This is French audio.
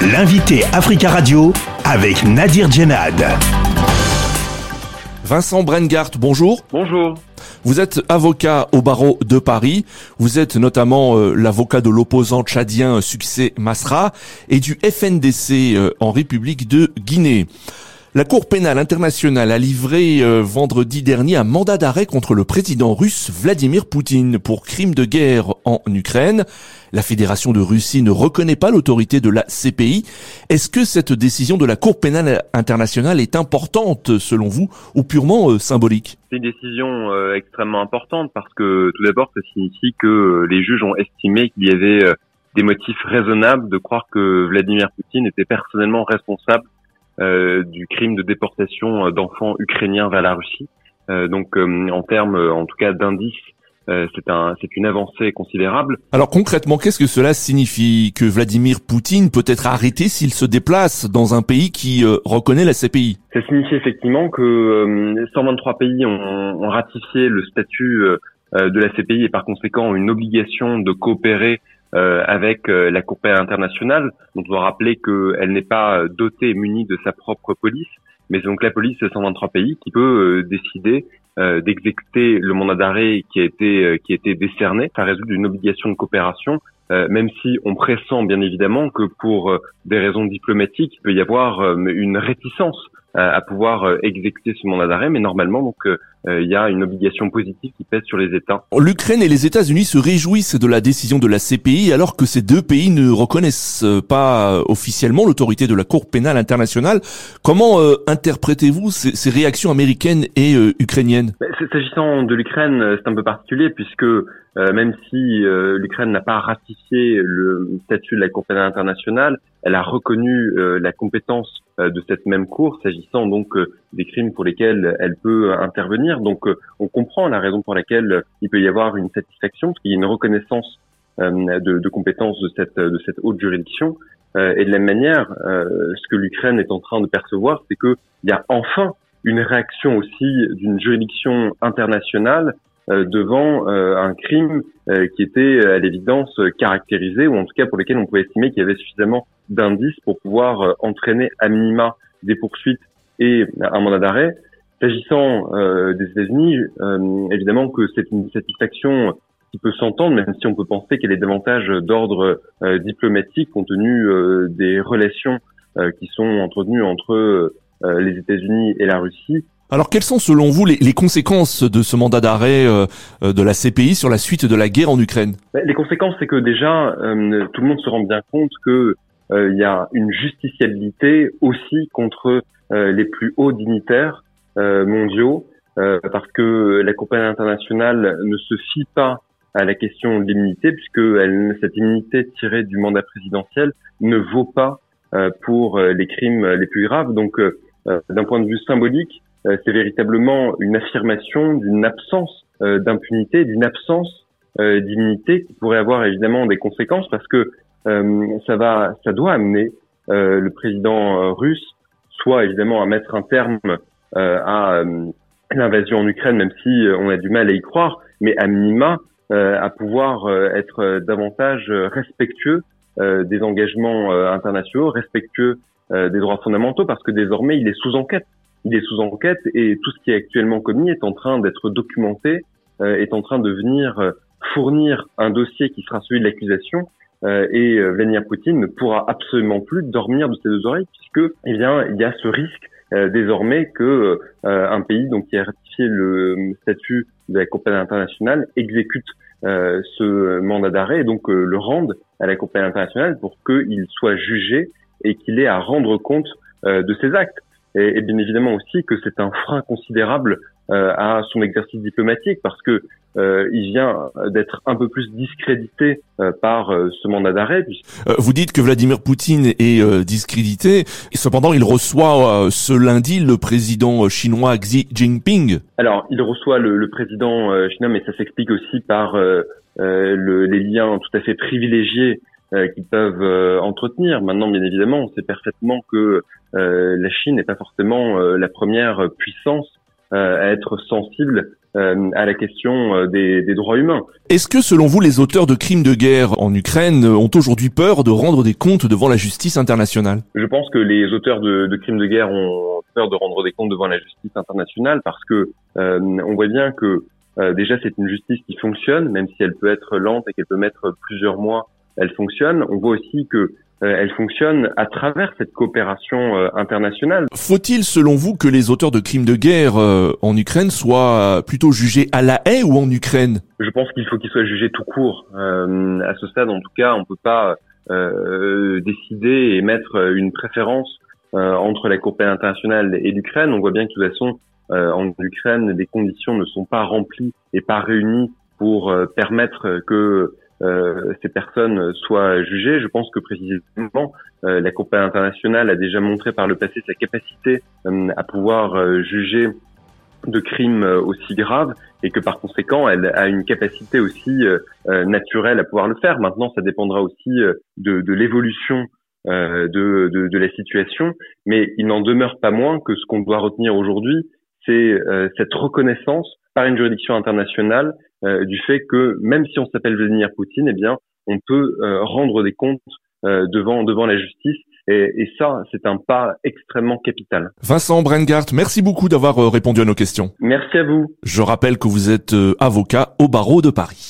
L'invité Africa Radio avec Nadir Djenad. Vincent Brengart, bonjour. Bonjour. Vous êtes avocat au barreau de Paris. Vous êtes notamment euh, l'avocat de l'opposant tchadien Succès Masra et du FNDC euh, en République de Guinée. La Cour pénale internationale a livré euh, vendredi dernier un mandat d'arrêt contre le président russe Vladimir Poutine pour crime de guerre en Ukraine. La Fédération de Russie ne reconnaît pas l'autorité de la CPI. Est-ce que cette décision de la Cour pénale internationale est importante selon vous ou purement euh, symbolique? C'est une décision euh, extrêmement importante parce que tout d'abord ça signifie que les juges ont estimé qu'il y avait des motifs raisonnables de croire que Vladimir Poutine était personnellement responsable du crime de déportation euh, d'enfants ukrainiens vers la Russie. Euh, donc en termes, en tout cas, d'indices c'est un, c'est une avancée considérable. Alors concrètement, qu'est-ce que cela signifie? Que Vladimir Poutine peut être arrêté s'il se déplace dans un pays qui reconnaît la CPI Ça signifie effectivement que 123 pays ont, ont, ratifié le statut de la CPI et par conséquent une obligation de coopérer euh, avec euh, la Cour pénale internationale. Donc, je dois rappeler qu'elle n'est pas dotée, munie de sa propre police, mais donc la police de 123 pays qui peut euh, décider d'exécuter le mandat d'arrêt qui a été qui a été décerné. Ça résulte d'une obligation de coopération, même si on pressent bien évidemment que pour des raisons diplomatiques, il peut y avoir une réticence à pouvoir exécuter ce mandat d'arrêt, mais normalement donc euh, il y a une obligation positive qui pèse sur les États. L'Ukraine et les États-Unis se réjouissent de la décision de la CPI alors que ces deux pays ne reconnaissent pas officiellement l'autorité de la Cour pénale internationale. Comment euh, interprétez-vous ces, ces, réactions américaines et euh, ukrainiennes? Bah, S'agissant de l'Ukraine, c'est un peu particulier puisque même si l'Ukraine n'a pas ratifié le statut de la Cour pénale internationale, elle a reconnu la compétence de cette même Cour s'agissant donc des crimes pour lesquels elle peut intervenir donc, euh, on comprend la raison pour laquelle euh, il peut y avoir une satisfaction, parce qu'il y a une reconnaissance euh, de, de compétences de cette, de cette haute juridiction. et de la même manière, ce que l'Ukraine est en train de percevoir, c'est qu'il y a enfin une réaction aussi d'une juridiction internationale devant un crime qui était à l'évidence caractérisé, ou en tout cas pour lequel on pouvait estimer qu'il y avait suffisamment d'indices pour pouvoir entraîner à minima des poursuites et un mandat d'arrêt. S'agissant euh, des États-Unis, euh, évidemment que c'est une satisfaction qui peut s'entendre, même si on peut penser qu'elle est davantage d'ordre euh, diplomatique compte tenu des relations qui sont entretenues entre les États-Unis et la Russie. Alors, quelles sont selon vous les, les conséquences de ce mandat d'arrêt de la CPI sur la suite de la guerre en Ukraine? Ben, Les conséquences, c'est que déjà, tout le monde se rend bien compte que il y a une justiciabilité aussi contre les plus hauts dignitaires euh, mondiaux, euh, parce que la compagnie internationale ne se fie pas à la question de l'immunité, puisque elle, cette immunité tirée du mandat présidentiel ne vaut pas euh, pour les crimes les plus graves. Donc, d'un point de vue symbolique, c'est véritablement une affirmation d'une absence d'impunité, d'une absence d'immunité qui pourrait avoir évidemment des conséquences, parce que ça va, ça doit amener le président russe soit évidemment à mettre un terme euh, à euh, l'invasion en Ukraine, même si euh, on a du mal à y croire, mais à minima à pouvoir être davantage respectueux des engagements internationaux, respectueux des droits fondamentaux, parce que désormais il est sous enquête. Il est sous enquête et tout ce qui est actuellement commis est en train d'être documenté, est en train de venir fournir un dossier qui sera celui de l'accusation et Vladimir Poutine ne pourra absolument plus dormir de ses deux oreilles puisque eh bien il y a ce risque euh, désormais que euh, un pays donc qui a ratifié le statut de la compagnie internationale exécute euh, ce mandat d'arrêt et donc le rende à la compagnie internationale pour qu'il soit jugé et qu'il ait à rendre compte de ses actes. Et, et, bien évidemment aussi que c'est un frein considérable à son exercice diplomatique parce que euh, il vient d'être un peu plus discrédité euh, par euh, ce mandat d'arrêt. Vous dites que Vladimir Poutine est discrédité, et cependant il reçoit ce lundi le président chinois Xi Jinping. Alors il reçoit le, le président chinois, mais ça s'explique aussi par le, les liens tout à fait privilégiés qu'ils peuvent entretenir. Maintenant, bien évidemment, on sait parfaitement que la Chine n'est pas forcément la première puissance à être sensible à la question des, des, droits humains. Est-ce que selon vous, les auteurs de crimes de guerre en Ukraine ont aujourd'hui peur de rendre des comptes devant la justice internationale? Je pense que les auteurs de, de, crimes de guerre ont peur de rendre des comptes devant la justice internationale parce que on voit bien que déjà c'est une justice qui fonctionne, même si elle peut être lente et qu'elle peut mettre plusieurs mois, elle fonctionne. On voit aussi que euh, elle fonctionne à travers cette coopération euh, internationale. Faut-il, selon vous, que les auteurs de crimes de guerre euh, en Ukraine soient plutôt jugés à la haie ou en Ukraine? Je pense qu'il faut qu'ils soient jugés tout court. à ce stade, en tout cas, on peut pas décider et mettre une préférence entre la Cour pénale internationale et l'Ukraine. On voit bien que de toute façon, en Ukraine, les conditions ne sont pas remplies et pas réunies pour permettre que euh, ces personnes soient jugées. Je pense que précisément euh, la Cour internationale a déjà montré par le passé sa capacité euh, à pouvoir juger de crimes aussi graves et que par conséquent elle a une capacité aussi naturelle à pouvoir le faire. Maintenant, ça dépendra aussi de, de l'évolution de, de, de, la situation, mais il n'en demeure pas moins que ce qu'on doit retenir aujourd'hui, c'est cette reconnaissance par une juridiction internationale euh, du fait que même si on s'appelle Vladimir Poutine, eh bien, on peut euh, rendre des comptes euh, devant devant la justice. Et, et ça, c'est un pas extrêmement capital. Vincent Brengart, merci beaucoup d'avoir répondu à nos questions. Merci à vous. Je rappelle que vous êtes avocat au barreau de Paris.